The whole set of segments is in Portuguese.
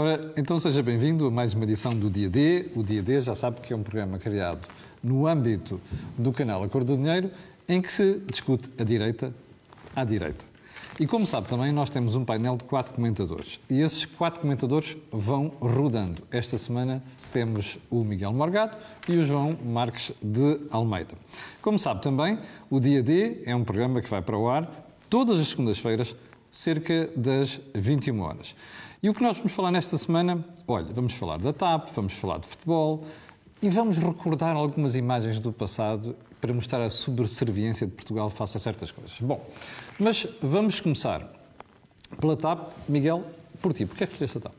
Ora, então seja bem-vindo a mais uma edição do Dia D. O Dia D já sabe que é um programa criado no âmbito do canal A Cor do Dinheiro, em que se discute a direita à direita. E como sabe também, nós temos um painel de quatro comentadores. E esses quatro comentadores vão rodando. Esta semana temos o Miguel Morgado e o João Marques de Almeida. Como sabe também, o Dia D é um programa que vai para o ar todas as segundas-feiras, cerca das 21 horas. E o que nós vamos falar nesta semana? Olha, vamos falar da TAP, vamos falar de futebol e vamos recordar algumas imagens do passado para mostrar a subserviência de Portugal face a certas coisas. Bom, mas vamos começar pela TAP. Miguel, por ti, porquê é que escolheste a TAP?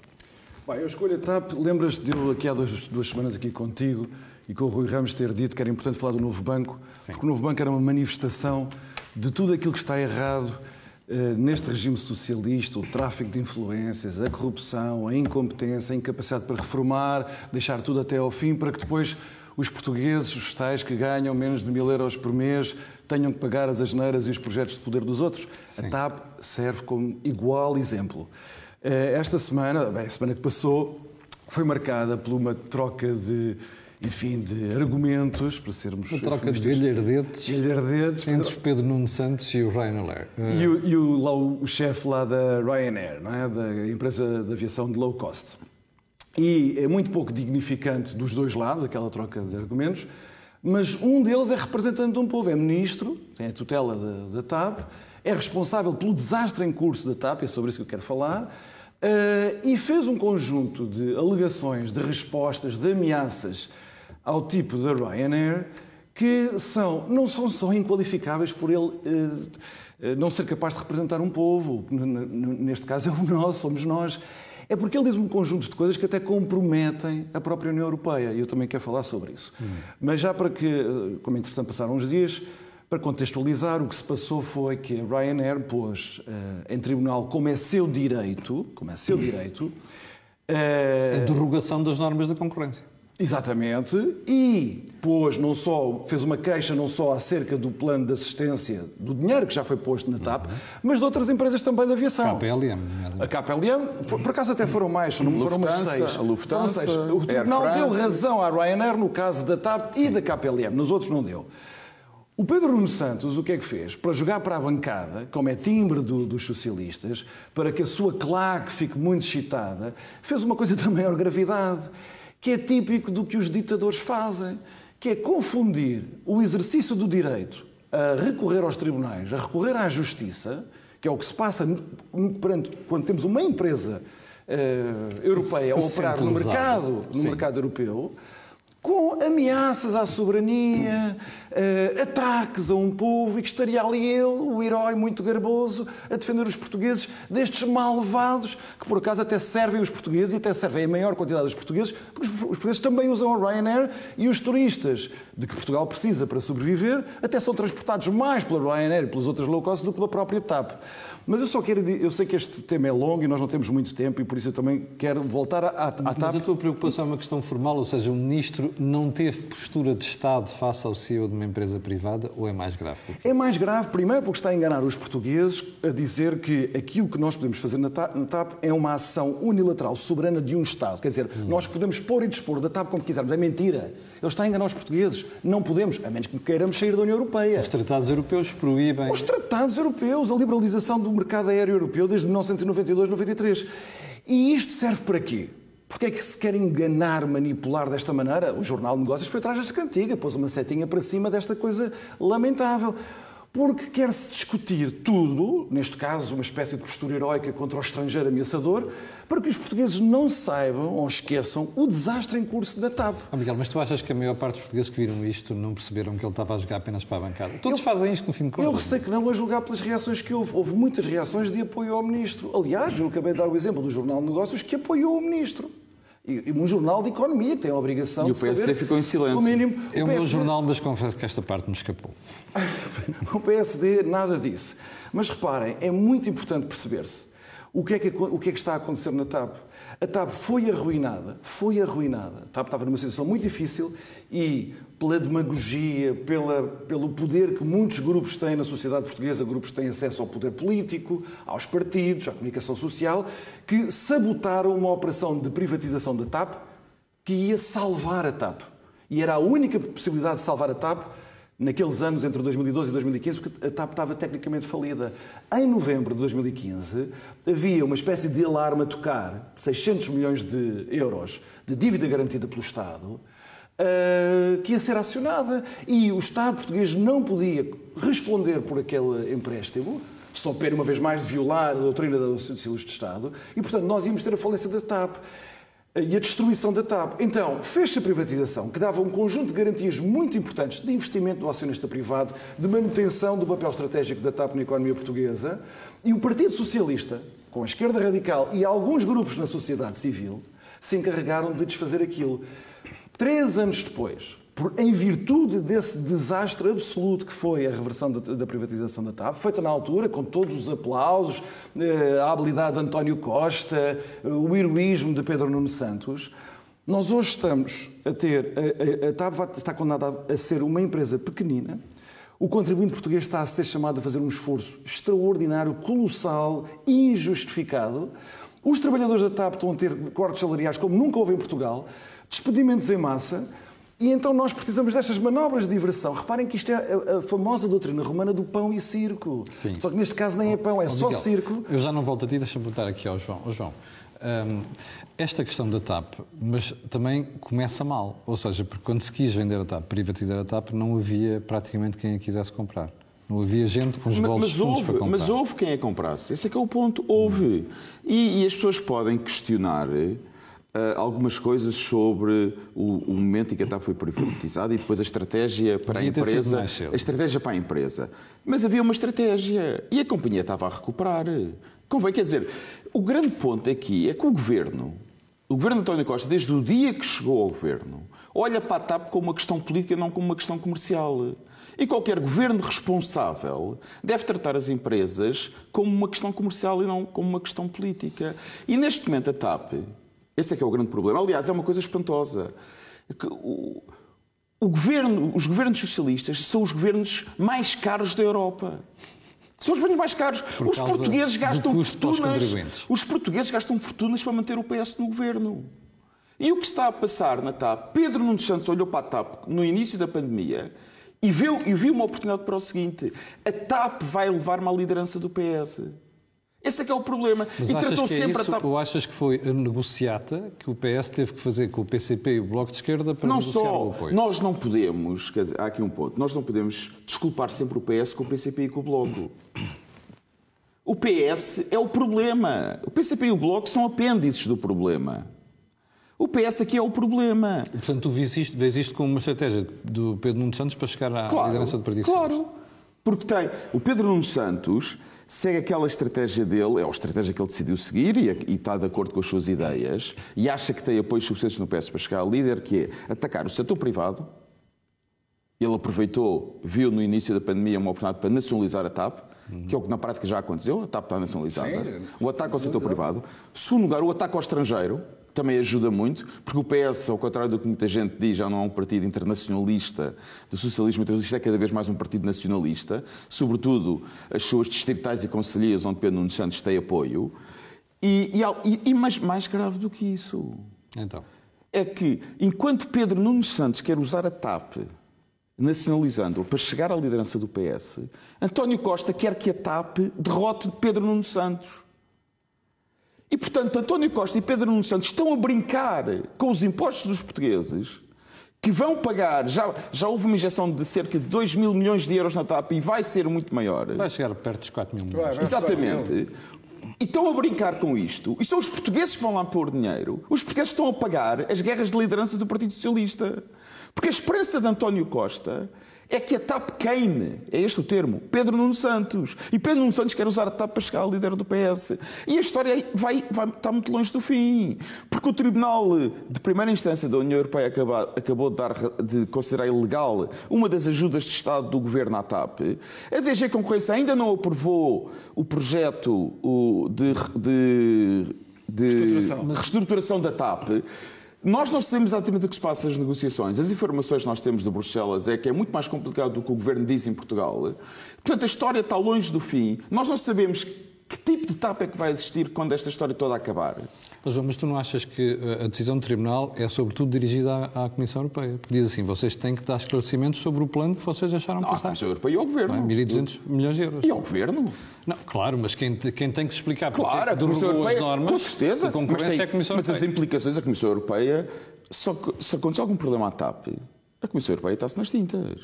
Bem, eu escolho a TAP. Lembras-te de eu aqui há duas, duas semanas aqui contigo e com o Rui Ramos ter dito que era importante falar do novo banco, Sim. porque o novo banco era uma manifestação de tudo aquilo que está errado neste regime socialista, o tráfico de influências, a corrupção, a incompetência, a incapacidade para reformar, deixar tudo até ao fim, para que depois os portugueses, os tais que ganham menos de mil euros por mês, tenham que pagar as asneiras e os projetos de poder dos outros. Sim. A TAP serve como igual exemplo. Eh, esta semana, bem, a semana que passou, foi marcada por uma troca de enfim, de argumentos, para sermos... Uma troca de galhardetes, galhardetes entre Pedro Nuno Santos e o Ryanair. E, o, e o, lá, o chefe lá da Ryanair, não é? da empresa de aviação de low cost. E é muito pouco dignificante dos dois lados, aquela troca de argumentos, mas um deles é representante de um povo, é ministro, tem a tutela da, da TAP, é responsável pelo desastre em curso da TAP, é sobre isso que eu quero falar, uh, e fez um conjunto de alegações, de respostas, de ameaças ao tipo da Ryanair que são, não são só inqualificáveis por ele eh, não ser capaz de representar um povo, neste caso é o nosso, somos nós. É porque ele diz um conjunto de coisas que até comprometem a própria União Europeia. E eu também quero falar sobre isso. Hum. Mas já para que, eh, como é interessante passaram uns dias, para contextualizar, o que se passou foi que a Ryanair pôs em tribunal, como é seu direito, como é seu direito, a derrogação das normas da concorrência. Exatamente, e pôs não só, fez uma queixa não só acerca do plano de assistência do dinheiro que já foi posto na TAP, uhum. mas de outras empresas também da aviação. KPLM. A KPLM, por acaso até foram mais, não foram mais seis. A Lufthansa, seis. O tribunal deu razão à Ryanair no caso da TAP Sim. e da KPLM, nos outros não deu. O Pedro Nuno Santos o que é que fez? Para jogar para a bancada, como é timbre do, dos socialistas, para que a sua claque fique muito excitada, fez uma coisa da maior gravidade que é típico do que os ditadores fazem, que é confundir o exercício do direito a recorrer aos tribunais, a recorrer à justiça, que é o que se passa perante, quando temos uma empresa uh, europeia a operar no mercado, no mercado europeu, com ameaças à soberania, uh, ataques a um povo e que estaria ali ele, o herói muito garboso, a defender os portugueses destes malvados que por acaso até servem os portugueses e até servem a maior quantidade dos portugueses, porque os portugueses também usam a Ryanair e os turistas de que Portugal precisa para sobreviver até são transportados mais pela Ryanair e pelas outras low cost do que pela própria TAP. Mas eu só quero. Eu sei que este tema é longo e nós não temos muito tempo e por isso eu também quero voltar à, à TAP. Mas a tua preocupação é uma questão formal, ou seja, o ministro não teve postura de Estado face ao CEO de uma empresa privada ou é mais grave? É mais grave, primeiro, porque está a enganar os portugueses a dizer que aquilo que nós podemos fazer na TAP, na TAP é uma ação unilateral, soberana de um Estado. Quer dizer, hum. nós podemos pôr e dispor da TAP como quisermos. É mentira. Ele está a enganar os portugueses. Não podemos, a menos que queiramos sair da União Europeia. Os tratados europeus proíbem. Os tratados europeus, a liberalização do mercado aéreo europeu desde 1992-93. E isto serve para quê? Porque é que se quer enganar, manipular desta maneira? O Jornal de Negócios foi atrás desta cantiga, pôs uma setinha para cima desta coisa lamentável porque quer-se discutir tudo, neste caso uma espécie de postura heroica contra o estrangeiro ameaçador, para que os portugueses não saibam ou esqueçam o desastre em curso da TAP. Oh, Miguel, mas tu achas que a maior parte dos portugueses que viram isto não perceberam que ele estava a jogar apenas para a bancada? Todos eu, fazem isto no fim de contas. Eu sei que não, a julgar pelas reações que houve. Houve muitas reações de apoio ao Ministro. Aliás, eu acabei de dar o exemplo do Jornal de Negócios que apoiou o Ministro. E um jornal de economia que tem a obrigação e de saber... E o PSD ficou em silêncio. O mínimo, é o, PSD... meu jornal, mas confesso que esta parte me escapou. o PSD nada disse. Mas reparem, é muito importante perceber-se. O que, é que, o que é que está a acontecer na TAP? A TAP foi arruinada, foi arruinada. A TAP estava numa situação muito difícil e pela demagogia, pela, pelo poder que muitos grupos têm na sociedade portuguesa, grupos que têm acesso ao poder político, aos partidos, à comunicação social, que sabotaram uma operação de privatização da TAP que ia salvar a TAP. E era a única possibilidade de salvar a TAP naqueles anos entre 2012 e 2015, porque a TAP estava tecnicamente falida. Em novembro de 2015, havia uma espécie de alarme a tocar de 600 milhões de euros de dívida garantida pelo Estado, eh, que ia ser acionada. E o Estado português não podia responder por aquele empréstimo, só pena uma vez mais de violar a doutrina da Constituição de Estado, e portanto nós íamos ter a falência da TAP e a destruição da TAP. Então, fez-se a privatização, que dava um conjunto de garantias muito importantes de investimento do acionista privado, de manutenção do papel estratégico da TAP na economia portuguesa, e o Partido Socialista, com a esquerda radical e alguns grupos na sociedade civil, se encarregaram de desfazer aquilo. Três anos depois, em virtude desse desastre absoluto que foi a reversão da, privatização da TAP, feita na altura, com todos os aplausos, eh, a habilidade de António Costa, eh, o heroísmo de Pedro Nuno Santos, nós hoje estamos a ter. A TAP está condenada a ser uma empresa pequenina. O contribuinte português está a ser chamado a fazer um esforço extraordinário, colossal, injustificado. Os trabalhadores da TAP estão a ter cortes salariais como nunca houve em Portugal, despedimentos em massa. E então nós precisamos destas manobras de diversão. Reparem que isto é a, a famosa doutrina romana do pão e circo. Sim. Só que neste caso nem é pão, é oh, só Miguel, circo. Eu já não volto a ti, deixa-me perguntar aqui ao João. Oh, João, um, esta questão da TAP, mas também começa mal. Ou seja, porque quando se quis vender a TAP, privatizar a TAP, não havia praticamente quem a quisesse comprar. Não havia gente com os bolsos mas, houve, para comprar. Mas houve quem a comprasse. Esse é que é o ponto. Houve. E, e as pessoas podem questionar Uh, algumas coisas sobre o, o, momento em que a TAP foi privatizada e depois a estratégia para Devia a empresa. A estratégia para a empresa. Mas havia uma estratégia e a companhia estava a recuperar. Convém, quer dizer, o grande ponto aqui é que o governo, o governo António Costa, desde o dia que chegou ao governo, olha para a TAP como uma questão política, não como uma questão comercial. E qualquer governo responsável deve tratar as empresas como uma questão comercial e não como uma questão política. E neste momento a TAP esse é que é o grande problema. Aliás, é uma coisa espantosa. O, o governo, os governos socialistas são os governos mais caros da Europa. São os governos mais caros. Por os portugueses gastam fortunas. Os portugueses gastam fortunas para manter o PS no governo. E o que está a passar na TAP? Pedro Nuno Santos olhou para a TAP no início da pandemia e viu, e viu uma oportunidade para o seguinte: a TAP vai levar-me à liderança do PS. Esse é que é o problema. Mas e achas que é isso, a... ou achas que foi a negociata que o PS teve que fazer com o PCP e o Bloco de Esquerda para não negociar só, o apoio? Nós não podemos, dizer, há aqui um ponto, nós não podemos desculpar sempre o PS com o PCP e com o Bloco. O PS é o problema. O PCP e o Bloco são apêndices do problema. O PS aqui é o problema. E, portanto, tu vês isto, vês isto como uma estratégia do Pedro Nuno Santos para chegar à claro, liderança do Partido Claro, porque tem o Pedro Nuno Santos segue aquela estratégia dele, é a estratégia que ele decidiu seguir e, e, está de acordo com as suas ideias, e acha que tem apoios suficientes no PS para chegar ao líder, que é atacar o setor privado. Ele aproveitou, viu no início da pandemia uma oportunidade para nacionalizar a TAP, uhum. que é o que na prática já aconteceu, a TAP está nacionalizada. Sim, o ataque ao setor privado. Segundo lugar, o ataque ao estrangeiro, também ajuda muito, porque o PS, ao contrário do que muita gente diz, já não é um partido internacionalista do socialismo internacionalista, é cada vez mais um partido nacionalista, sobretudo as suas distritais e conselheiras, onde Pedro Nunes Santos tem apoio. E, e, e mais, mais grave do que isso então. é que, enquanto Pedro Nunes Santos quer usar a TAP nacionalizando-a para chegar à liderança do PS, António Costa quer que a TAP derrote Pedro Nunes Santos. E, portanto, António Costa e Pedro Nuno Santos estão a brincar com os impostos dos portugueses, que vão pagar, já, já houve uma injeção de cerca de 2 mil milhões de euros na TAP e vai ser muito maior. Vai chegar perto dos 4 mil milhões. Vai, Exatamente. E estão a brincar com isto. E são os portugueses que vão lá pôr dinheiro. Os portugueses estão a pagar as guerras de liderança do Partido Socialista. Porque a esperança de António Costa é que a TAP queime. É este o termo. Pedro Nuno Santos. E Pedro Nuno Santos quer usar a TAP para chegar ao líder do PS. E a história vai, vai, está muito longe do fim. Porque o Tribunal de Primeira Instância da União Europeia acabou, acabou de, dar, de considerar ilegal uma das ajudas de Estado do governo à TAP. A DG Concorrência ainda não aprovou o projeto de, de, de reestruturação. reestruturação da TAP. Nós não sabemos exatamente o que se passa nas negociações. As informações que nós temos de Bruxelas é que é muito mais complicado do que o governo diz em Portugal. Portanto, a história está longe do fim. Nós não sabemos que tipo de TAP é que vai existir quando esta história toda acabar. Mas, mas tu não achas que eh, a decisão do Tribunal é sobretudo dirigida à, à, Comissão Europeia? Porque diz assim, vocês têm que dar esclarecimentos sobre o plano que vocês acharam não, passar. A Comissão Europeia e ao Governo. É? 1.200 milhões de euros. E ao Governo. Não, claro, mas quem, quem tem que explicar porque claro, é que derrubou Europeia, as normas com certeza, concorrência mas, tem, é a Comissão mas Europeia. as implicações da Comissão Europeia, só que, se acontecer algum problema à TAP, a Comissão Europeia está-se nas tintas.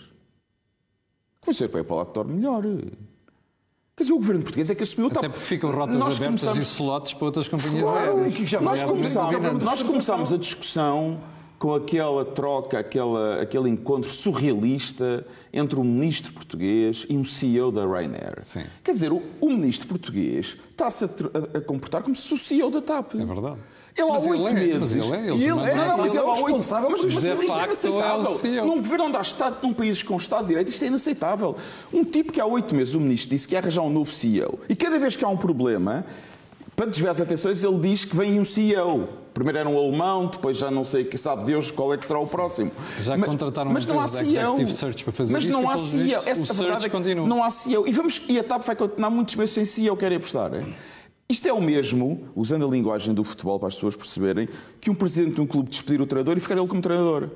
A Comissão Europeia pode lá que torne melhor. Quer dizer, o governo português é que assumiu o TAP. Até porque ficam rotas nós abertas começamos... e slots para outras companhias claro, aéreas. Que já nós, começámos, nós começámos a discussão com aquela troca, aquela, aquele encontro surrealista entre um ministro português e um CEO da Ryanair. Sim. Quer dizer, o, o ministro português está-se a, a, a, comportar como se fosse o CEO da TAP. É verdade. Ele há oito é, meses. Mas ele é, ele é, não, mas ele, ele há oito Mas, mas, mas mas isto é é inaceitável. CEO. Num governo onde há Estado, num país com Estado de Direito, isto é inaceitável. Um tipo que há oito meses, o ministro, disse que ia arranjar um novo CEO. E cada vez que há um problema, para desviar as atenções, ele diz que vem um CEO. Primeiro era um alemão, depois já não sei, que sabe Deus qual é que será o próximo. Já mas, contrataram mas não há CEO. Executive Search para fazer mas não há CEO. Essa o verdade é que continua. não há CEO. E, vamos, e a TAP vai continuar muitos meses sem CEO, querem apostar. É? Isto é o mesmo, usando a linguagem do futebol para as pessoas perceberem, que um presidente de um clube despedir o treinador e ficar ele como treinador.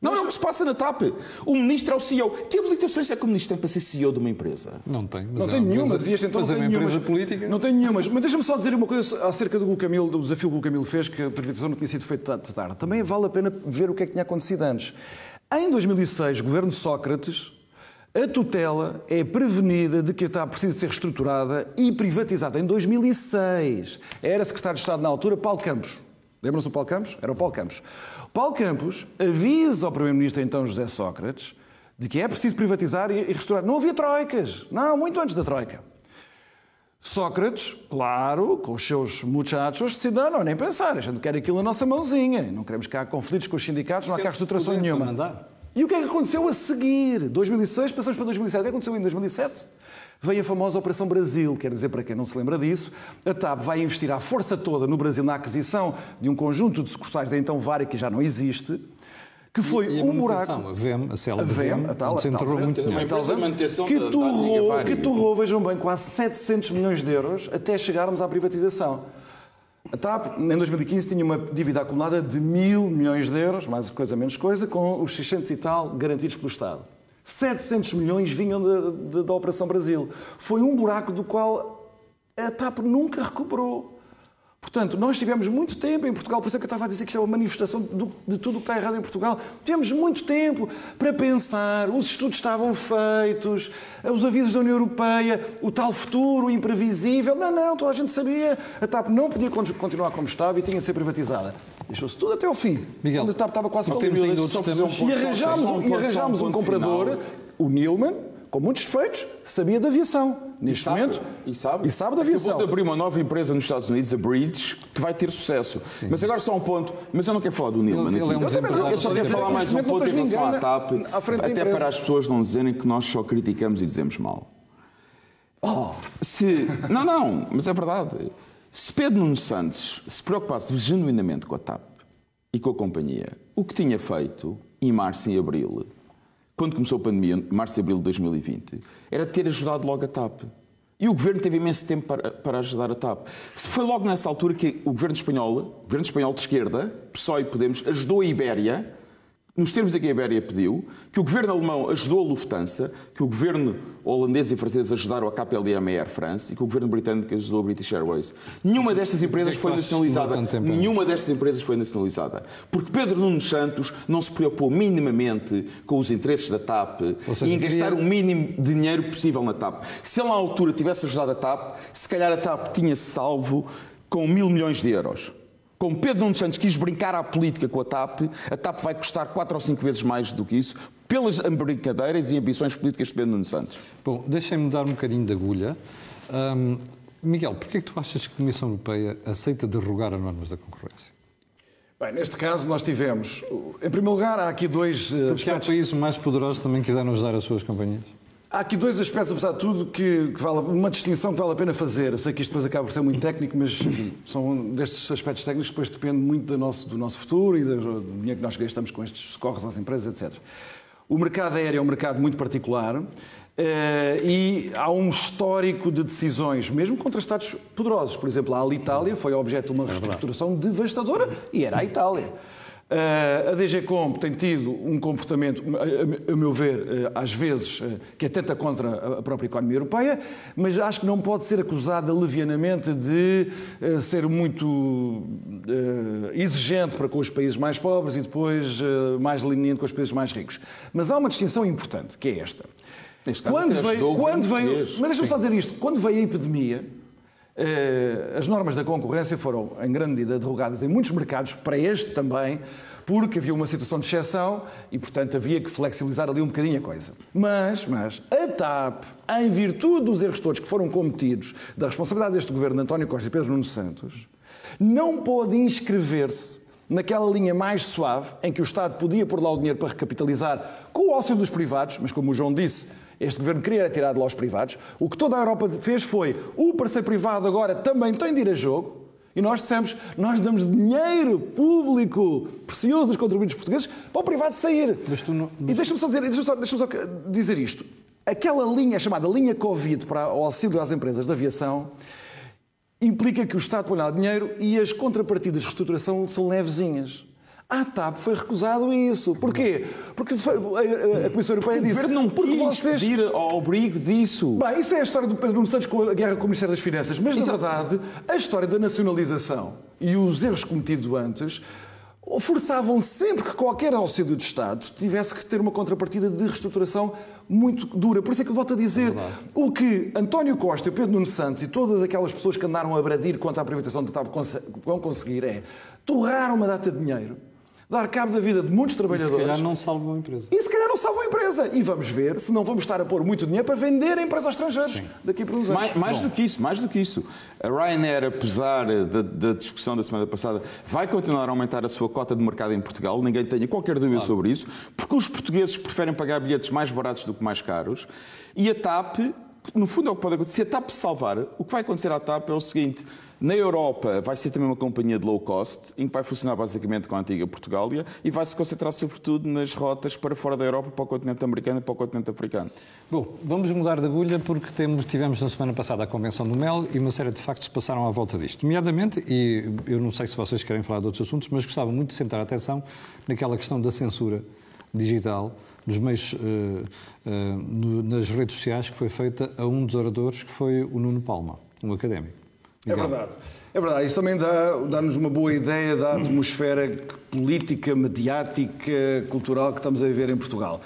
Não é o que se passa na TAP. O ministro é o CEO. Que habilitações é que o ministro tem para ser CEO de uma empresa? Não tem. Mas não é tem uma nenhuma, empresa- e este então mas não é uma nenhumas. empresa política. Não tem nenhumas. Mas deixa-me só dizer uma coisa acerca do, Camilo, do desafio que o Camilo fez, que a privatização não tinha sido feita tarde. Também vale a pena ver o que é que tinha acontecido antes. Em 2006, governo Sócrates, a tutela é prevenida de que a TAP precisa ser reestruturada e privatizada. Em 2006, era secretário de Estado na altura, Paulo Campos. Lembram-se do Paulo Campos? Era o Paulo Campos. Paulo Campos avisa ao Primeiro-Ministro, então José Sócrates, de que é preciso privatizar e restaurar. Não havia troicas. Não, muito antes da troika. Sócrates, claro, com os seus muchachos, decidiram, não, nem pensar, a gente quer aquilo na nossa mãozinha, não queremos que há conflitos com os sindicatos, não há cá reestruturação nenhuma. mandar. E o que é que aconteceu a seguir? 2006, passamos para 2007. O que é que aconteceu em 2007? Veio a famosa Operação Brasil, quer dizer, para quem não se lembra disso, a TAP vai investir à força toda no Brasil na aquisição de um conjunto de sucursais da então Vara, que já não existe, que foi E a um buraco. A VEM, a A célebre VEM, VEM, a tal, a tal muito dinheiro. que torrou, que torrou, vejam bem, quase 700 milhões de euros até chegarmos à privatização. A TAP, em 2015, tinha uma dívida acumulada de mil milhões de euros, mais coisa menos coisa, com os 600 e tal garantidos pelo Estado. 700 milhões vinham da- da- da Operação Brasil. Foi um buraco do qual a TAP nunca recuperou. Portanto, nós tivemos muito tempo em Portugal, por isso é que eu estava a dizer que isto é uma manifestação do- de tudo o que está errado em Portugal. Tivemos muito tempo para pensar, os estudos estavam feitos, os avisos da União Europeia, o tal futuro imprevisível. Não, não, toda a gente sabia. A TAP não podia con- continuar como estava e tinha de ser privatizada. Deixou-se tudo até ao fim. Miguel, quando a TAP estava quase falida. um E arranjámos, um um um comprador, final. o Nilman, com muitos defeitos, sabia de aviação. Neste sabe, momento. e sabe, E sabe da aviação. Acabou de abrir uma nova empresa nos Estados Unidos, a Bridge, que vai ter sucesso. mas agora só um ponto. Mas eu não quero falar do Nilman Ele- é um eu, também eu só quero falar mais um ponto em relação à TAP, da até para as pessoas não dizerem que nós só criticamos e dizemos mal. Oh, se... Não, não, mas é verdade. Se Pedro Nuno Santos se preocupasse genuinamente com a TAP e com a companhia, o que tinha feito em março e abril, quando começou a pandemia, março e abril de 2020, era ter ajudado logo a TAP. E o governo teve imenso tempo para, para ajudar a TAP. Foi logo nessa altura que o governo espanhol, o governo espanhol de esquerda, PSOE e Podemos, ajudou a Ibéria nos termos a que a Ibéria pediu, que o governo alemão ajudou a Lufthansa, que o governo holandês e francês ajudaram a KPLM e a Air France e que o governo britânico ajudou a British Airways. Nenhuma destas empresas é foi nacionalizada. Nenhuma destas empresas foi nacionalizada. Porque Pedro Nuno Santos não se preocupou minimamente com os interesses da TAP seja, e em gastar queria- o mínimo de dinheiro possível na TAP. Se ele na altura tivesse ajudado a TAP, se calhar a TAP tinha-se salvo com mil milhões de euros. Como Pedro Nuno Santos quis brincar à política com a TAP, a TAP vai custar quatro ou cinco vezes mais do que isso. pelas brincadeiras e ambições políticas de Pedro Nuno Santos. Bom, deixem-me dar um bocadinho de agulha. Um, Miguel, porquê é que tu achas que a Comissão Europeia aceita derrogar as normas da concorrência? Bem, neste caso nós tivemos, em primeiro lugar, há aqui dois Porque aspectos... há países mais poderosos que também quiseram ajudar as suas companhias? Há aqui dois aspectos, apesar de tudo, que, que vale, uma distinção que vale a pena fazer. Eu sei que isto depois acaba por ser muito técnico, mas enfim, são destes aspectos técnicos que depois depende muito do nosso, do nosso futuro e do dinheiro que nós gastamos com estes socorros às empresas, etc. O mercado aéreo é um mercado muito particular eh, e há um histórico de decisões, mesmo contra Estados poderosos. Por exemplo, a Alitalia foi objeto de uma é reestruturação devastadora e era a Itália. Uh, a DG Comp tem tido um comportamento, a, meu ver, uh, às vezes, uh, que atenta contra a própria economia europeia, mas acho que não pode ser acusada levianamente de ser muito exigente para com os países mais pobres e depois mais leniente com os países mais ricos. Mas há uma distinção importante, que é esta. Quando veio, quando mas deixa-me só dizer isto, quando veio a epidemia, eh, as normas da concorrência foram, em grande medida, derrogadas em muitos mercados, para este também, porque havia uma situação de exceção e, portanto, havia que flexibilizar ali um bocadinho a coisa. Mas, mas, a TAP, em virtude dos erros todos que foram cometidos, da responsabilidade deste governo de António Costa e Pedro Nuno Santos, não pôde inscrever-se naquela linha mais suave, em que o Estado podia pôr lá o dinheiro para recapitalizar com o auxílio dos privados, mas como o João disse, este governo queria tirar de lá os privados. O que toda a Europa fez foi o parceiro privado agora também tem de ir a jogo. E nós dissemos, nós damos dinheiro público precioso dos contribuintes portugueses para o privado sair. Não... E deixa-me só, dizer, deixa só, deixa só dizer isto. Aquela linha chamada linha Covid para o auxílio às empresas de aviação implica que o Estado põe lá dinheiro e as contrapartidas de reestruturação são levezinhas. A TAP foi recusado isso. Porquê? Porque a Comissão Europeia disse... O governo não porque vocês... pedir ao abrigo disso. Bem, isso é a história do Pedro Nuno Santos com a guerra com o Ministério das Finanças. Mas, Exato. na verdade, a história da nacionalização e os erros cometidos antes forçavam sempre que qualquer auxílio de Estado tivesse que ter uma contrapartida de reestruturação muito dura. Por isso é que eu volto a dizer é o que António Costa, Pedro Nuno Santos e todas aquelas pessoas que andaram a bradir contra a privatização da TAP vão conseguir é torrar uma data de dinheiro dar cabo da vida de muitos trabalhadores. E se calhar não salvam a empresa. E se calhar não salvam a empresa. E vamos ver se não vamos estar a pôr muito dinheiro para vender a empresas estrangeiras Sim. daqui para uns anos. Mais, mais do que isso, mais do que isso. A Ryanair, apesar da, da, discussão da semana passada, vai continuar a aumentar a sua cota de mercado em Portugal. Ninguém tenha qualquer dúvida claro. sobre isso, porque os portugueses preferem pagar bilhetes mais baratos do que mais caros. E a TAP, no fundo é o que pode acontecer. Se a TAP salvar, o que vai acontecer à TAP é o seguinte na Europa vai ser também uma companhia de low cost, em que vai funcionar basicamente com a antiga Portugália e vai se concentrar sobretudo nas rotas para fora da Europa, para o continente americano e para o continente africano. Bom, vamos mudar de agulha porque temos, tivemos na semana passada a Convenção do Mel e uma série de factos passaram à volta disto. Nomeadamente, e eu não sei se vocês querem falar de outros assuntos, mas gostava muito de centrar a atenção naquela questão da censura digital meios uh, uh, nas redes sociais que foi feita a um dos oradores que foi o Nuno Palma, um académico. É verdade. É verdade. Isso também dá-nos dá uma boa ideia da atmosfera política, mediática, cultural que estamos a viver em Portugal.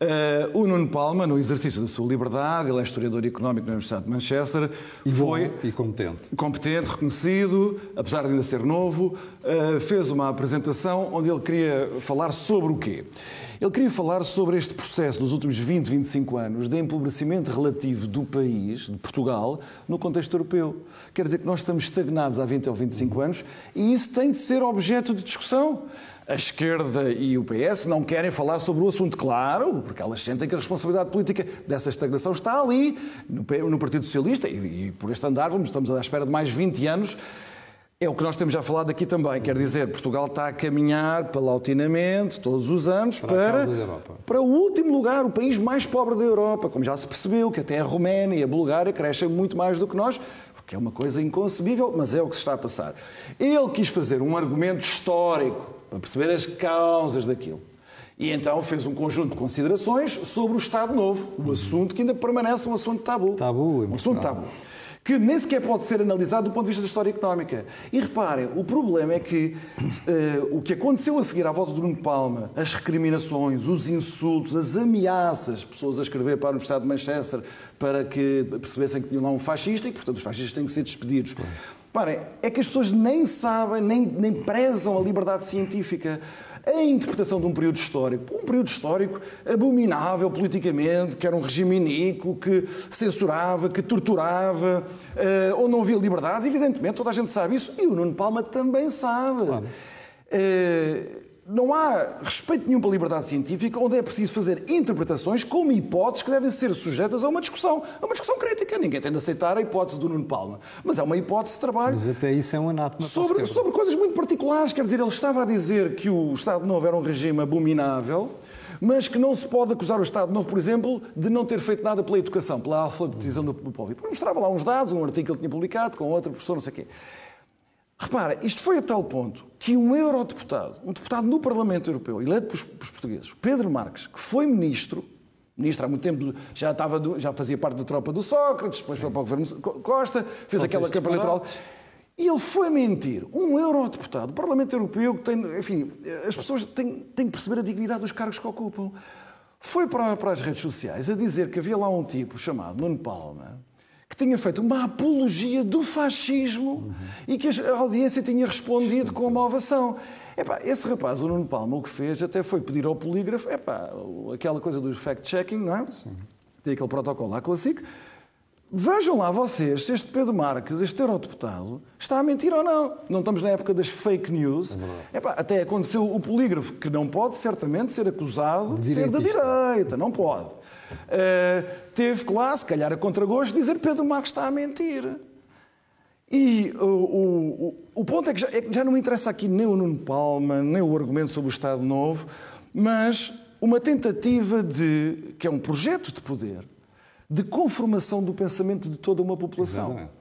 Uh, o Nuno Palma, no exercício da sua liberdade, ele é historiador económico na Universidade de Manchester, e foi e competente. competente, reconhecido, apesar de ainda ser novo, uh, fez uma apresentação onde ele queria falar sobre o quê? Ele queria falar sobre este processo dos últimos 20, 25 anos de empobrecimento relativo do país, de Portugal, no contexto europeu. Quer dizer que nós estamos estagnados há 20 ou 25 anos e isso tem de ser objeto de discussão. A esquerda e o PS não querem falar sobre o assunto, claro, porque elas sentem que a responsabilidade política dessa estagnação está ali, no Partido Socialista, e, por este andar vamos, estamos à espera de mais 20 anos é o que nós temos já falado aqui também. Quer dizer, Portugal está a caminhar palautinamente, todos os anos, para, para, para o último lugar, o país mais pobre da Europa. Como já se percebeu, que até a Roménia e a Bulgária crescem muito mais do que nós, que é uma coisa inconcebível, mas é o que se está a passar. Ele quis fazer um argumento histórico para perceber as causas daquilo. E então fez um conjunto de considerações sobre o Estado Novo, o assunto que ainda permanece um assunto tabu. Tabu, um assunto tabu que nem sequer pode ser analisado do ponto de vista da história económica. E reparem, o problema é que uh, o que aconteceu a seguir à volta do Bruno Palma, as recriminações, os insultos, as ameaças, pessoas a escrever para a Universidade de Manchester para que percebessem que tinham lá um fascista e, portanto, os fascistas têm que ser despedidos. Reparem, é que as pessoas nem sabem, nem, nem prezam a liberdade científica. A interpretação de um período histórico, um período histórico abominável politicamente, que era um regime iníquo, que censurava, que torturava, uh, onde não havia liberdades, evidentemente toda a gente sabe isso, e o Nuno Palma também sabe. Claro. Uh, não há respeito nenhum pela liberdade científica, onde é preciso fazer interpretações como hipóteses que devem ser sujeitas a uma discussão. A uma discussão crítica. Ninguém tem de aceitar a hipótese do Nuno Palma. Mas é uma hipótese de trabalho. Mas até isso é um anátema. Sobre, sobre coisas muito particulares. Quer dizer, ele estava a dizer que o Estado Novo era um regime abominável mas que não se pode acusar o Estado Novo, por exemplo, de não ter feito nada pela educação, pela alfabetização do povo. E mostrava lá uns dados, um artigo que ele tinha publicado com outro professor, não sei o quê. Repara, isto foi a tal ponto que um eurodeputado, um deputado no Parlamento Europeu, eleito pelos, pelos portugueses, Pedro Marques, que foi ministro, ministro há muito tempo, já, estava do, já fazia parte da tropa do Sócrates, depois foi para o governo Costa, fez aquela campanha eleitoral. E ele foi mentir. Um eurodeputado do Parlamento Europeu que tem. Enfim, as pessoas têm, têm que perceber a dignidade dos cargos que ocupam. Foi para, para as redes sociais a dizer que havia lá um tipo chamado Nuno Palma, tinha feito uma apologia do fascismo uhum. e que a audiência tinha respondido com uma ovação. Epá, esse rapaz, o Nuno Palma, o que fez até foi pedir ao polígrafo, epá, aquela coisa do fact-checking, não é? Sim. Tem aquele protocolo lá com a SIC. Vejam lá vocês se este Pedro Marques, este eurodeputado, está a mentir ou não. Não estamos na época das fake news. É Epá, até aconteceu o polígrafo, que não pode certamente ser acusado de, de ser da direita. Não pode. Uh, teve que lá, se calhar a contragosto, dizer Pedro Marques está a mentir. E o, o, o ponto é que, já, é que já não me interessa aqui nem o Nuno Palma, nem o argumento sobre o Estado Novo, mas uma tentativa de, que é um projeto de poder, de conformação do pensamento de toda uma população. Exatamente.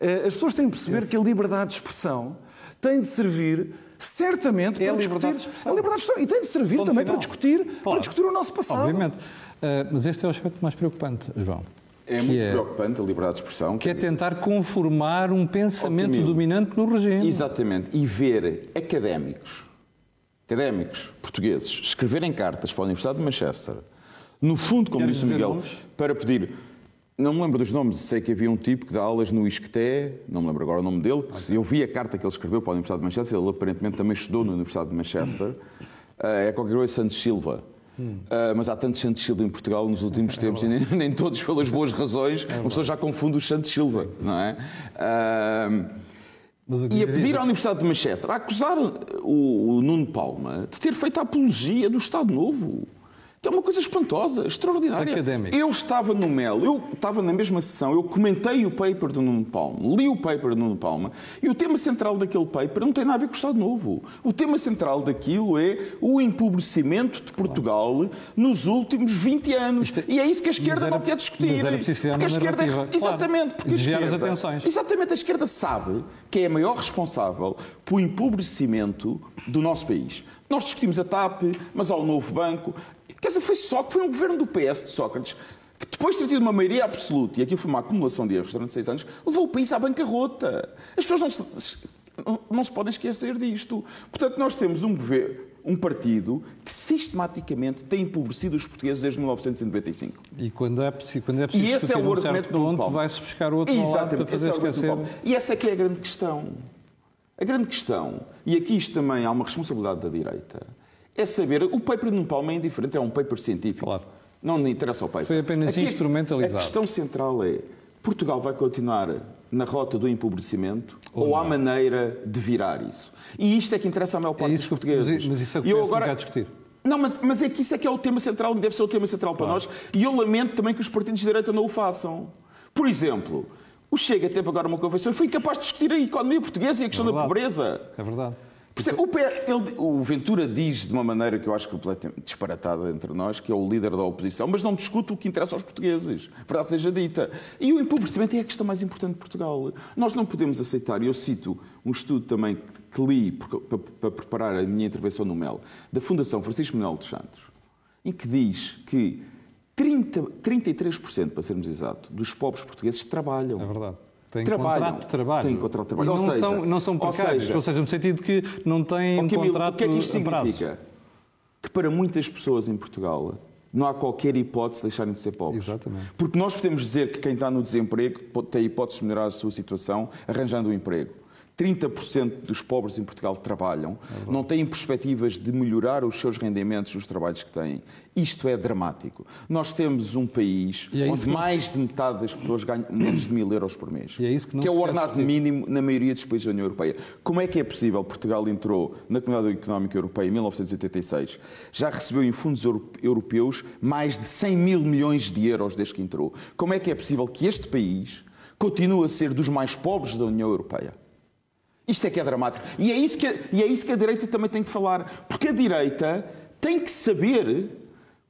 Eh, as pessoas têm de perceber Esse... que a liberdade de expressão tem de servir certamente é para discutir a liberdade de expressão e tem de servir Ponto também final. para discutir, claro. para discutir o nosso passado. Obviamente. Uh, mas este é o aspecto mais preocupante, João. É muito é, preocupante a liberdade de expressão. Que é tentar conformar um pensamento optimismo. dominante no regime. Exatamente. E ver académicos, académicos portugueses, escreverem cartas para a Universidade de Manchester, no fundo, como disse o Miguel, nomes? para pedir. Não me lembro dos nomes, sei que havia um tipo que dá aulas no ISCTE, não me lembro agora o nome dele, okay. eu vi a carta que ele escreveu para a Universidade de Manchester, ele aparentemente também estudou na Universidade de Manchester, é qualquer coisa Santos Silva. Hum. Uh, mas há tantos Santos Silva em Portugal nos últimos é, tempos é e nem, nem, todos pelas boas razões. É uma pessoa já confunde os Santos Silva, não é? Uh, e a pedir à Universidade de Manchester a acusar o, o Nuno Palma de ter feito a apologia do Estado Novo que é uma coisa espantosa, extraordinária. Académico. Eu estava no MEL, eu estava na mesma sessão, eu comentei o paper do Nuno Palma, li o paper do Nuno Palma, e o tema central daquele paper não tem nada a ver com o Estado Novo. O tema central daquilo é o empobrecimento de Portugal claro. nos últimos 20 anos. É... E é isso que a esquerda era, não quer discutir. Mas era preciso criar porque uma a esquerda é... Exatamente, porque a esquerda... as atenções. Exatamente, a esquerda sabe que é a maior responsável pelo empobrecimento do nosso país. Nós discutimos a TAP, mas há o novo banco. Quer dizer, foi só que foi um governo do PS de Sócrates que depois de ter tido uma maioria absoluta, e aquilo foi uma acumulação de erros durante seis anos, levou o país à bancarrota. As pessoas não se, não se podem esquecer disto. Portanto, nós temos um governo, um partido que sistematicamente tem empobrecido os portugueses desde 1995. E quando é, quando é preciso e esse é o um argumento ponto, vai-se buscar outro lado para fazer é esquecer. E essa é que é a grande questão. A grande questão, e aqui isto também há uma responsabilidade da direita, é saber. O paper de Palma é indiferente, é um paper científico. Claro. Não me interessa o paper. Foi apenas Aqui, instrumentalizado. A questão central é: Portugal vai continuar na rota do empobrecimento ou, ou há maneira de virar isso? E isto é que interessa à maior parte é dos portugueses. Mas isso é o que eu agora... a discutir. Não, mas, mas é que isso é que é o tema central, deve ser o tema central claro. para nós. E eu lamento também que os partidos de direita não o façam. Por exemplo, o Chega teve agora uma convenção e foi incapaz de discutir a economia portuguesa e a questão é da pobreza. É verdade. O, ele, o, Ventura diz de uma maneira que eu acho completamente disparatada entre nós, que é o líder da oposição, mas não discute o que interessa aos portugueses, para seja dita. E o empobrecimento é a questão mais importante de Portugal. Nós não podemos aceitar, e eu cito um estudo também que li para, para preparar a minha intervenção no MEL, da Fundação Francisco Manuel dos Santos, em que diz que 30, 33%, para sermos exatos, dos pobres portugueses trabalham. É verdade. Têm trabalham, contrato de trabalho. Têm contrato de trabalho. não, seja, são, não são precários, ou seja, ou seja, no sentido que não têm um contrato O que é que isto significa? Que para muitas pessoas em Portugal não há qualquer hipótese de deixarem de ser pobres. Exatamente. Porque nós podemos dizer que quem está no desemprego tem hipótese de melhorar a sua situação arranjando um emprego. 30% dos pobres em Portugal trabalham, é não têm perspectivas de melhorar os seus rendimentos nos trabalhos que têm. Isto é dramático. Nós temos um país é onde mais de metade das pessoas ganham menos de mil euros por mês, é que, que é o ordenado mínimo na maioria dos países da União Europeia. Como é que é possível? Portugal entrou na Comunidade Económica Europeia em 1986, já recebeu em fundos europeus mais de 100 mil milhões de euros desde que entrou. Como é que é possível que este país continue a ser dos mais pobres da União Europeia? Isto é que é dramático. E é isso que a, e é isso que a direita também tem que falar. Porque a direita tem que saber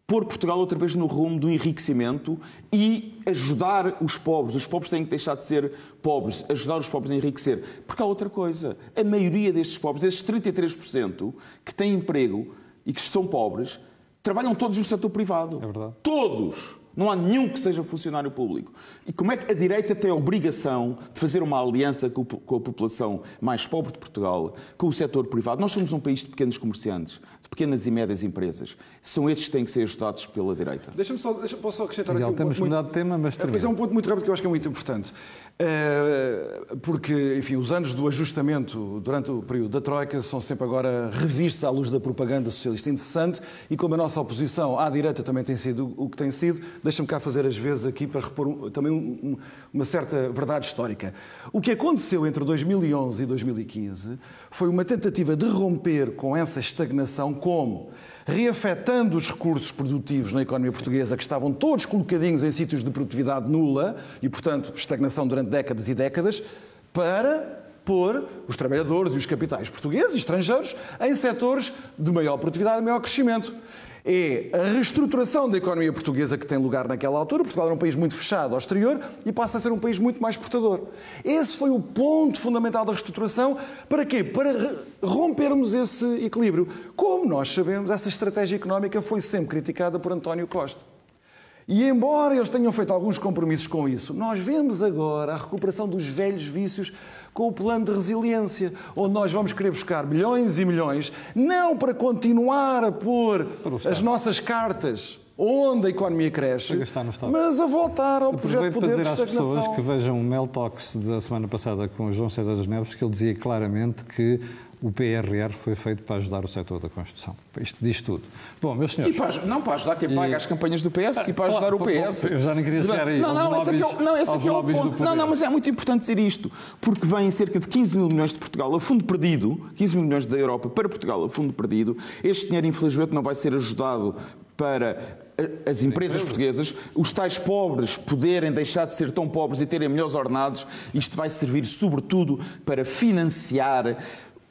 pôr Portugal outra vez no rumo do enriquecimento e ajudar os pobres. Os pobres têm que deixar de ser pobres, ajudar os pobres a enriquecer. Porque há outra coisa. A maioria destes pobres, esses 33% que têm emprego e que são pobres, trabalham todos no setor privado. É verdade. Todos. Não há nenhum que seja funcionário público. E como é que a direita tem a obrigação de fazer uma aliança com a população mais pobre de Portugal, com o setor privado? Nós somos um país de pequenos comerciantes, de pequenas e médias empresas. São estes que têm que ser ajudados pela direita. Deixa-me só, deixa, posso só acrescentar Miguel, aqui um temos ponto mudado de tema, mas termina. É um ponto muito rápido que eu acho que é muito importante. Eh, porque, enfim, os anos do ajustamento durante o período da Troika são sempre agora revistos à luz da propaganda socialista interessante e como a nossa oposição à direita também tem sido o que tem sido, deixa-me cá fazer as vezes aqui para repor também um, uma certa verdade histórica. O que aconteceu entre 2011 e 2015 foi uma tentativa de romper com essa estagnação como reafetando os recursos produtivos na economia portuguesa, que estavam todos colocadinhos em sítios de produtividade nula e, portanto, estagnação durante décadas e décadas, para pôr os trabalhadores e os capitais portugueses e estrangeiros em setores de maior produtividade e maior crescimento é a reestruturação da economia portuguesa que tem lugar naquela altura. Portugal era um país muito fechado ao exterior e passa a ser um país muito mais exportador. Esse foi o ponto fundamental da reestruturação. Para quê? Para rompermos esse equilíbrio. Como nós sabemos, essa estratégia económica foi sempre criticada por António Costa. E embora eles tenham feito alguns compromissos com isso, nós vemos agora a recuperação dos velhos vícios com o plano de resiliência, onde nós vamos querer buscar milhões e milhões, não para continuar a pôr as nossas cartas onde a economia cresce, mas a voltar ao projeto de poder para dizer às pessoas que vejam o Mel Talks da semana passada com o João César das Neves, que ele dizia claramente que o PRR foi feito para ajudar o setor da construção. Isto diz tudo. Bom, meus senhores... E para, não para ajudar quem paga e... as campanhas do PS e para ajudar o PS. Eu já não queria chegar aí. Não, não, esse aqui, é, não, esse aqui é o ponto. Não, não, mas é muito importante dizer isto, porque vêm cerca de 15 mil milhões de Portugal a fundo perdido, 15 mil milhões da Europa para Portugal a fundo perdido. Este dinheiro, infelizmente, não vai ser ajudado para as empresas portuguesas, os tais pobres poderem deixar de ser tão pobres e terem melhores ordenados, isto vai servir sobretudo para financiar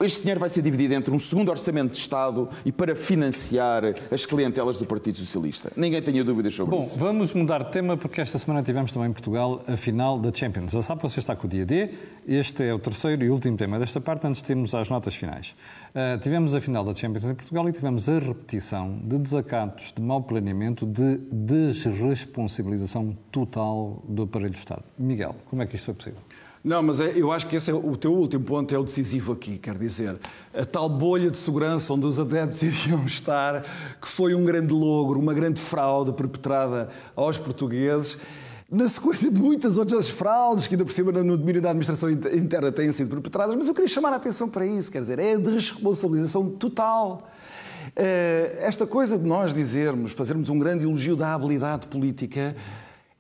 este dinheiro vai ser dividido entre um segundo orçamento de Estado e para financiar as clientelas do Partido Socialista. Ninguém tenha dúvidas sobre Bom, isso. Bom, vamos mudar de tema porque esta semana tivemos também em Portugal a final da Champions. Já sabe, você está com o dia D. Este é o terceiro e último tema desta parte, antes de termos as notas finais. Uh, tivemos a final da Champions em Portugal e tivemos a repetição de desacatos, de mau planeamento, de desresponsabilização total do aparelho do Estado. Miguel, como é que isto foi possível? Não, mas é, eu acho que esse é o teu último ponto é o decisivo aqui, quer dizer, a tal bolha de segurança onde os adeptos iriam estar, que foi um grande logro, uma grande fraude perpetrada aos portugueses, na sequência de muitas outras fraudes que ainda por cima no domínio da administração interna têm sido perpetradas, mas eu queria chamar a atenção para isso, quer dizer, é de responsabilização total. Eh, esta coisa de nós dizermos, fazermos um grande elogio da habilidade política,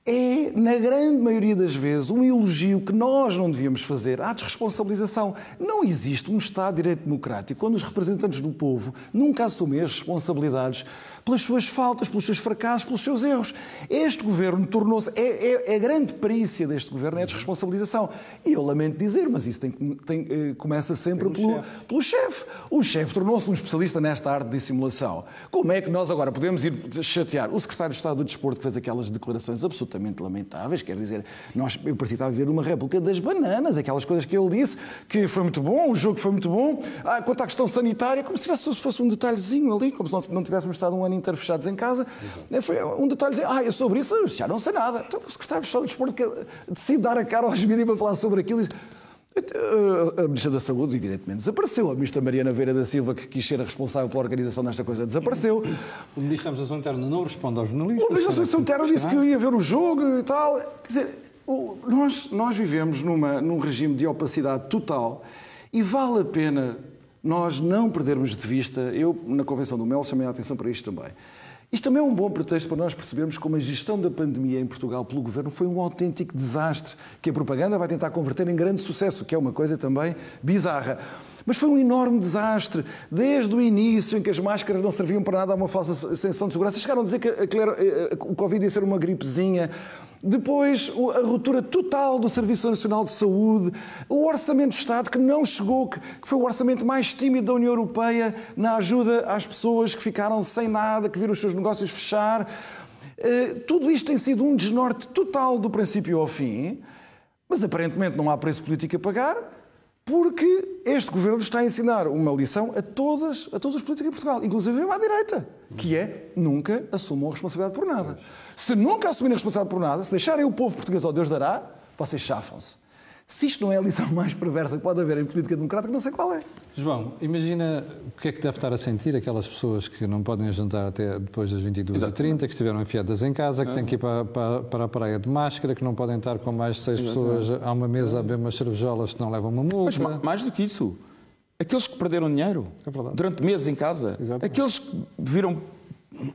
é, na grande maioria das vezes, um elogio que nós não devíamos fazer à desresponsabilização. Não existe um Estado de Direito Democrático onde os representantes do povo nunca assumem as responsabilidades pelas suas faltas, pelos seus fracassos, pelos seus erros. Este governo tornou-se. É, é, é, a grande perícia deste governo é a desresponsabilização. E eu lamento dizer, mas isso tem, tem, eh, começa sempre pelo, chef. pelo chefe. O chefe tornou-se um especialista nesta arte de dissimulação. Como é que nós agora podemos ir chatear o secretário de Estado do Desporto que fez aquelas declarações absolutamente lamentáveis? Quer dizer, nós, eu parecia estar a ver uma réplica das bananas, aquelas coisas que ele disse, que foi muito bom, o jogo foi muito bom. Ah, quanto à questão sanitária, como se, tivesse, se fosse um detalhezinho ali, como se não, não tivéssemos estado um ano inteiro fechados em casa. Exato. Foi um detalhe dizer, ah, eu sobre isso já não sei nada. Então, o secretário de Estado do Desporto decide dar a cara aos mídias para falar sobre aquilo. E, a Ministra da Saúde, evidentemente, desapareceu. A Ministra Mariana Veira da Silva, que quis ser a responsável pela organização desta coisa, desapareceu. O Ministro da Administração Interna não responde aos jornalistas. O Ministro da Administração Interna disse que eu ia ver o jogo e tal. Quer dizer, nós, nós vivemos numa, num regime de opacidade total E vale a pena nós não perdermos de vista, eu na Convenção do Mel chamei a atenção para isto também. Isto também é um bom pretexto para nós percebermos como a gestão da pandemia em Portugal pelo Governo foi um autêntico desastre, que a propaganda vai tentar converter em grande sucesso, que é uma coisa também bizarra. Mas foi um enorme desastre. Desde o início, em que as máscaras não serviam para nada, a uma falsa sensação de segurança, chegaram a dizer que o Covid ia ser uma gripezinha. Depois, a ruptura total do Serviço Nacional de Saúde, o Orçamento de Estado que não chegou, que foi o orçamento mais tímido da União Europeia na ajuda às pessoas que ficaram sem nada, que viram os seus negócios fechar. Eh, tudo isto tem sido um desnorte total do princípio ao fim, mas aparentemente não há preço político a pagar, porque este governo está a ensinar uma lição a, todas, a todos os políticos em Portugal, inclusive à direita, que é nunca assumam a responsabilidade por nada. Se nunca assumirem a responsabilidade por nada, se deixarem o povo português ao Deus dará, vocês chafam-se. Se isto não é a lição mais perversa que pode haver em política democrática, não sei qual é. João, imagina o que é que deve estar a sentir aquelas pessoas que não podem jantar até depois das 22h30, que estiveram enfiadas em casa, que têm que ir para, para, para, a praia de máscara, que não podem estar com mais de seis pessoas a uma mesa a beber umas cervejolas que não levam uma multa. Mas mais do que isso, aqueles que perderam dinheiro é durante meses em casa, Exatamente. aqueles que viram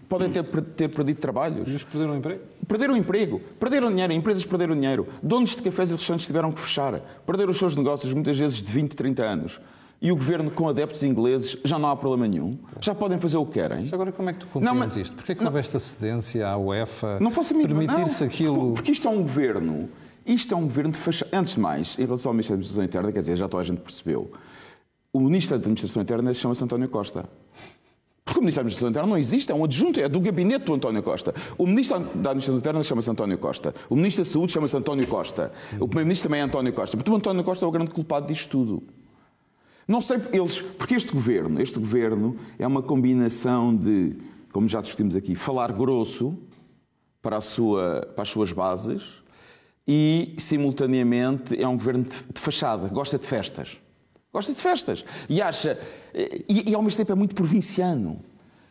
podem ter, ter perdido trabalhos. E os perderam o emprego? Perderam o emprego, perderam dinheiro, empresas perderam dinheiro, donos de cafés e restaurantes tiveram que fechar, perderam os seus negócios muitas vezes de 20, 30 anos. E o governo, com adeptos ingleses, já não há problema nenhum. Já podem fazer o que querem. Mas agora, como é que tu compreendes não, mas, isto? Porquê é que não, houve esta cedência à UEFA não permitir-se aquilo... Porque isto é um governo... Isto é um governo de fachada. Antes de mais, em relação ao Ministério da Administração Interna, quer dizer, já toda a gente percebeu, o Ministro da Administração Interna chama-se António Costa. Porque o Ministro da Administração Interna não existe, é um adjunto, é do gabinete do António Costa. O Ministro da Administração Interna chama-se António Costa. O Ministro da Saúde chama-se António Costa. O Primeiro-Ministro também é António Costa. Portanto, o António Costa é o grande culpado disto tudo. Não sei, eles, porque este governo, este governo é uma combinação de, como já discutimos aqui, falar grosso para, sua, para as suas bases e, simultaneamente, é um governo de, de fachada, gosta de festas. Gosta de festas. E acha. E, e, ao mesmo tempo é muito provinciano.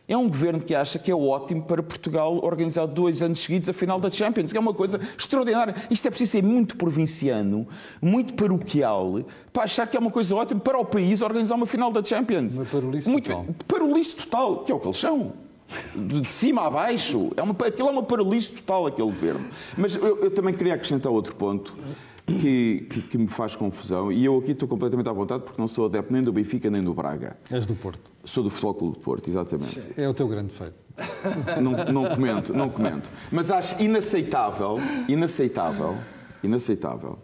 É um governo que acha que é ótimo para Portugal organizar dois anos seguidos a final da Champions, que é uma coisa extraordinária. Isto é preciso ser muito provinciano, muito paroquial, para achar que é uma coisa ótima para o país organizar uma final da Champions. Uma parolice muito, total. Parolice total, que é o que eles são. De cima a baixo. É uma, aquilo é uma parolice total, aquele governo. Mas eu, eu também queria acrescentar outro ponto que, que, que, me faz confusão. E eu aqui estou completamente à vontade porque não sou adepto nem do Benfica nem do Braga. És do Porto. Sou do Futebol Clube de Porto, exatamente. É o teu grande feito. Não, não comento, não comento. Mas acho inaceitável, inaceitável, inaceitável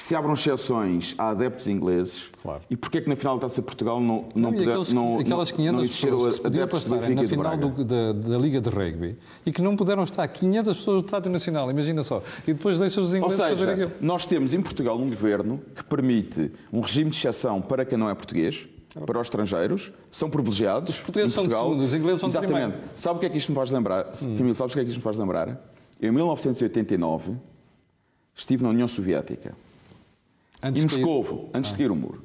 que se abram exceções a adeptos ingleses. Claro. E porquê é que na final da Taça Portugal não, não, não, aqueles, não, aquelas 500 não pessoas que podiam estar na final do, da, da, Liga de Rugby e que não puderam estar 500 pessoas do Estádio Nacional, imagina só. E depois deixa os ingleses Ou seja, fazer aquilo. nós temos em Portugal um governo que permite um regime de exceção para quem não é português, para os estrangeiros, são privilegiados. Os portugueses são de segundo, os ingleses são de Exatamente. primeiro. Sabe o que é que isto me faz lembrar? Hum. Camilo, sabes o que é que isto me faz lembrar? Em 1989, estive na União Soviética. Antes em Moscovo, antes ah. de cair o muro.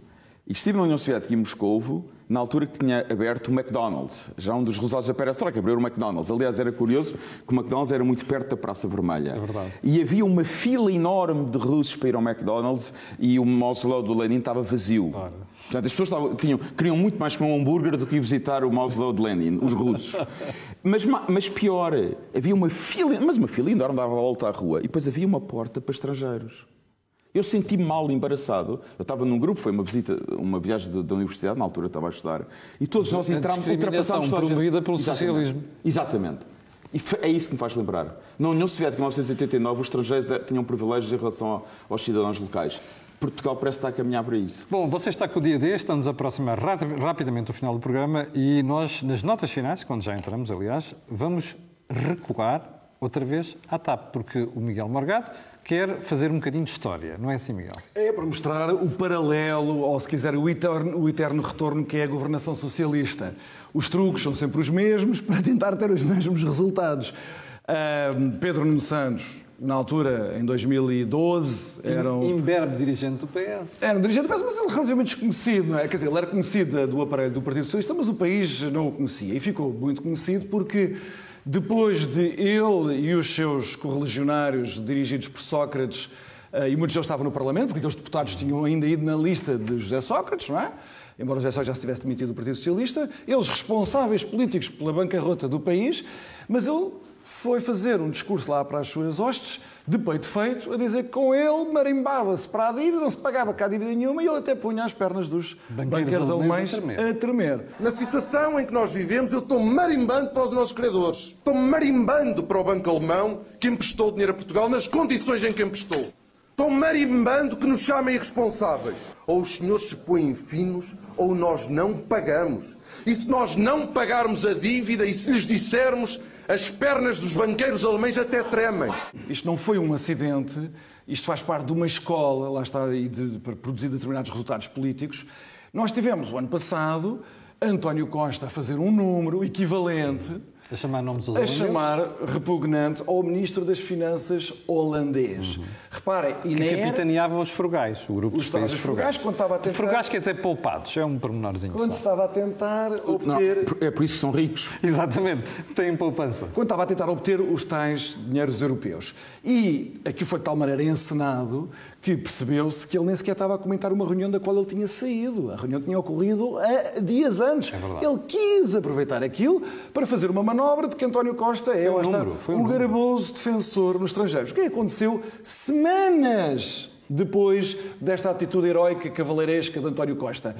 E estive na União Soviética em Moscovo, na altura que tinha aberto o McDonald's, já um dos resultados da perestroika, abriu o McDonald's. Aliás, era curioso que o McDonald's era muito perto da Praça Vermelha. É verdade. E havia uma fila enorme de russos para ir ao McDonald's e o mausoléu do Lenin estava vazio. Claro. Portanto, as pessoas estavam, tinham, queriam muito mais comer um hambúrguer do que ir visitar o mausoléu de Lenin, os russos. mas, mas pior, havia uma fila, mas uma fila enorme, dava a volta à rua, e depois havia uma porta para estrangeiros. Eu senti-me mal, embaraçado. Eu estava num grupo, foi uma visita, uma viagem da universidade, na altura estava a estudar, e todos nós entramos, ultrapassámos toda promovida pelo Exatamente. socialismo. Exatamente. E é isso que me faz lembrar. Na União Soviética, em 1989, os estrangeiros eh, tinham privilégios em relação aos cidadãos locais. Portugal parece estar a caminhar para isso. Bom, você está com o dia D, estamos a aproximar rapidamente do final do programa e nós, nas notas finais, quando já entramos, aliás, vamos recuar outra vez à TAP, porque o Miguel Morgado quer fazer um bocadinho de história, não é assim, Miguel? É para mostrar o paralelo, ou se quiser, o eterno, o eterno retorno que é a governação socialista. Os truques são sempre os mesmos para tentar ter os mesmos resultados. Uh, Pedro Nuno Santos, na altura, em 2012, era um... Imberbe dirigente do PS. Era um dirigente do PS, mas ele relativamente desconhecido, não é? Quer dizer, ele era conhecido do aparelho do Partido Socialista, mas o país não o conhecia. E ficou muito conhecido porque depois de ele e os seus correligionários, dirigidos por Sócrates, eh, e muitos deles estavam no Parlamento, porque aqueles deputados tinham ainda ido na lista de José Sócrates, não é? Embora José Sócrates já se tivesse demitido do Partido Socialista, eles responsáveis políticos pela bancarrota do país, mas ele foi fazer um discurso lá para as suas hostes, de peito feito, a dizer que com ele marimbava-se para a dívida, não se pagava cá dívida nenhuma e ele até punha as pernas dos Banqueiros banqueiros alemães alemães a tremer. a tremer. Na situação em que nós vivemos, eu estou marimbando para os nossos credores. Estou marimbando para o Banco Alemão que emprestou dinheiro a Portugal nas condições em que emprestou. Estou marimbando que nos chamem irresponsáveis. Ou os senhores se põem finos, ou nós não pagamos. E se nós não pagarmos a dívida e se lhes dissermos, as pernas dos banqueiros alemães até tremem. Isto não foi um acidente, isto faz parte de uma escola, lá está, e de, para produzir determinados resultados políticos. Nós tivemos, o ano passado, António Costa a fazer um número equivalente A chamar nomes aos a holandeses. chamar repugnante ao Ministro das Finanças holandês. Reparem, e Que nem era... capitaneava os frugais, o grupo Os dos países frugais, quando estava a tentar- Frugais quer dizer poupados, é um pormenorzinho Quando só. estava a tentar Não, obter... é por isso que são ricos. Exatamente, têm poupança. quando estava a tentar obter os tais dinheiros europeus. E aqui foi de tal maneira encenado que percebeu-se que ele nem sequer estava a comentar uma reunião da qual ele tinha saído. A reunião tinha ocorrido há dias antes. É ele quis aproveitar aquilo para fazer uma manobra de que António Costa é um está, número, um um garboso defensor nos estrangeiros. O que é que aconteceu semanas depois desta atitude heroica cavaleiresca de António Costa?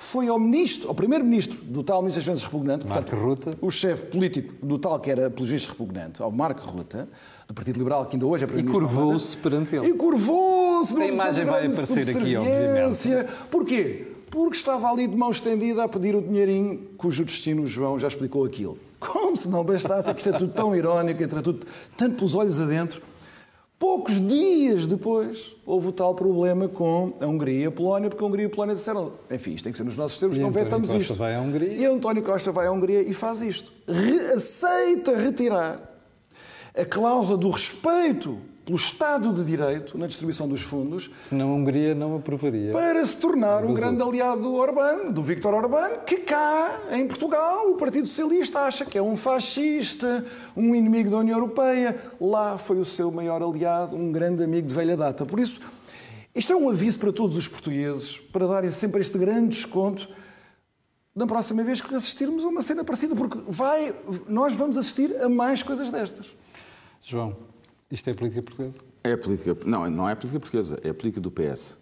Foi ao ministro, ao primeiro-ministro do tal Ministro das Finanças repugnante, Marco portanto, Ruta. o chefe político do tal que era apologista repugnante, ao Marco Ruta, do Partido Liberal, que ainda hoje é E primeiro-ministro. da curvou-se perante ele. E curvou-se. A imagem vai aparecer aqui, subserviência. Porquê? Porque estava ali de mão estendida a pedir o dinheirinho cujo destino o João já explicou aquilo. Como se não bastasse, é que isto é tudo tão irónico, entra tudo tanto pelos olhos adentro. Poucos dias depois houve o tal problema com a Hungria e a Polónia, porque a Hungria e a Polónia disseram, enfim, isto tem que ser nos nossos termos, E não vetamos isto. vai à Hungria. E António Costa vai à Hungria e faz isto. Re- aceita retirar a cláusula do respeito pelo Estado de Direito na distribuição dos fundos Senão a Hungria não aprovaria. para se tornar um grande aliado do Orbán, do Víctor Orbán, que cá, em Portugal, o Partido Socialista acha que é um fascista, um inimigo da União Europeia. Lá foi o seu maior aliado, um grande amigo de velha data. Por isso, isto é um aviso para todos os portugueses, para darem sempre este grande desconto da próxima vez que assistirmos a uma cena parecida, porque vai, nós vamos assistir a mais coisas destas. João, isto é política portuguesa? É política. Não, não é a política portuguesa, é a política do PS.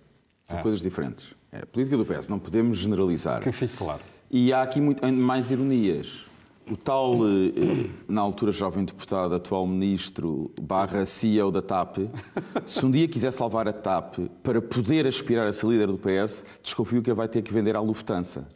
São Ah. coisas diferentes. É a política do PS, não podemos generalizar. Que fique claro. E há aqui muito, mais ironias. O tal, eh, na altura jovem deputado, atual ministro, barra CEO da TAP, se um dia quiser salvar a TAP para poder aspirar a ser líder do PS, desconfio que a vai ter que vender à Lufthansa.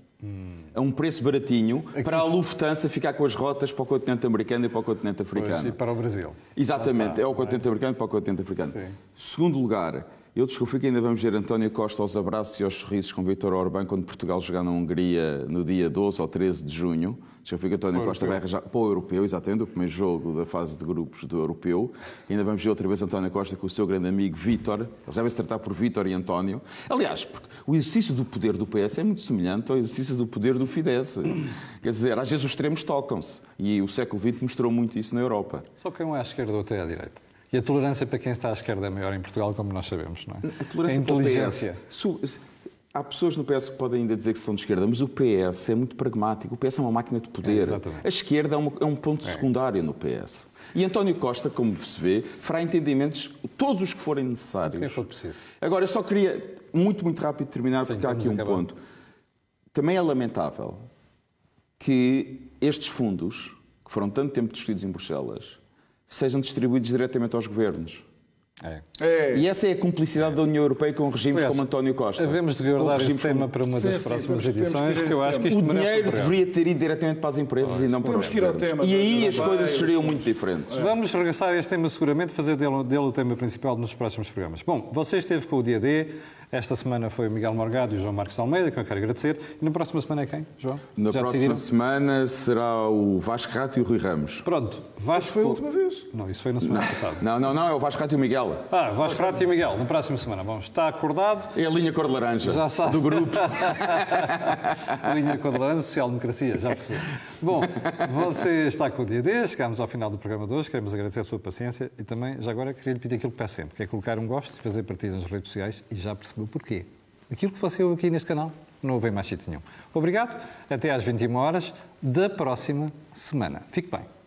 A um preço baratinho, para a Lufthansa ficar com as rotas para o continente americano e para o continente africano. Pois, e para o Brasil. Exatamente, é o continente americano para o continente africano. Sim. Segundo lugar, eu desconfio que ainda vamos ver António Costa aos abraços e aos sorrisos com Vítor Orbán quando Portugal jogar na Hungria no dia 12 ou 13 de junho. Desconfio que António Costa vai arranjar para o europeu, exatamente, o primeiro jogo da fase de grupos do europeu. Ainda vamos ver outra vez António Costa com o seu grande amigo Vítor. Ele já vai se tratar por Vítor e António. Aliás, porque o exercício do poder do PS é muito semelhante ao exercício do poder do Fidesz. Quer dizer, às vezes os extremos tocam-se. E o século XX mostrou muito isso na Europa. Só quem é à esquerda, outro é à direita. E a tolerância para quem está à esquerda é maior em Portugal, como nós sabemos, não é? A tolerância a inteligência. PS. Há pessoas no PS que podem ainda dizer que são de esquerda, mas o PS é muito pragmático. O PS é uma máquina de É, poder. exatamente. a esquerda é um, é um ponto secundário no PS. E António Costa, como se vê, fará entendimentos todos os que forem necessários. Quem for preciso. Agora, eu só queria, muito, muito rápido, terminar, Sim, porque há aqui um acabar. ponto. Também é lamentável que estes fundos, que foram tanto tempo discutidos em Bruxelas, sejam distribuídos diretamente aos governos. É. É. E essa é a cumplicidade da União Europeia com regimes como António Costa. Havemos de guardar como- tema para uma Sim, das sim, próximas que edições, que eu acho que isto O um dinheiro deveria ter ido diretamente para as empresas e não para os governos. tema E aí as coisas seriam muito diferentes. Vamos regressar a este tema seguramente, fazer dele, dele o tema principal nos próximos programas. Bom, você esteve com o dia D, Esta semana foi o Miguel Morgado e o João Marcos de Almeida, que eu quero agradecer. E na próxima semana é quem, João? Na Já próxima decidiram? semana será o Vasco Rato e o Rui Ramos. Pronto, Vasco... Foi a última vez. Não, isso foi na semana passada. Não, não, não, é o Vasco Rato e o Miguel. Ah, Vasco Rato e Miguel, na próxima semana. Bom, está acordado. É a linha cor de laranja Já sabe. do grupo. Linha com a Laranja, social-democracia, já percebi. Bom, você está com o dia D, chegámos ao final do programa de hoje, queremos agradecer a sua paciência e também, já agora, queria lhe pedir aquilo que peço sempre, que é colocar um gosto, fazer partidas nas redes sociais e já percebeu porquê. Aquilo que você ouve aqui neste canal, não ouve em mais sítio nenhum. Obrigado, até às 21 horas da próxima semana. Fique bem.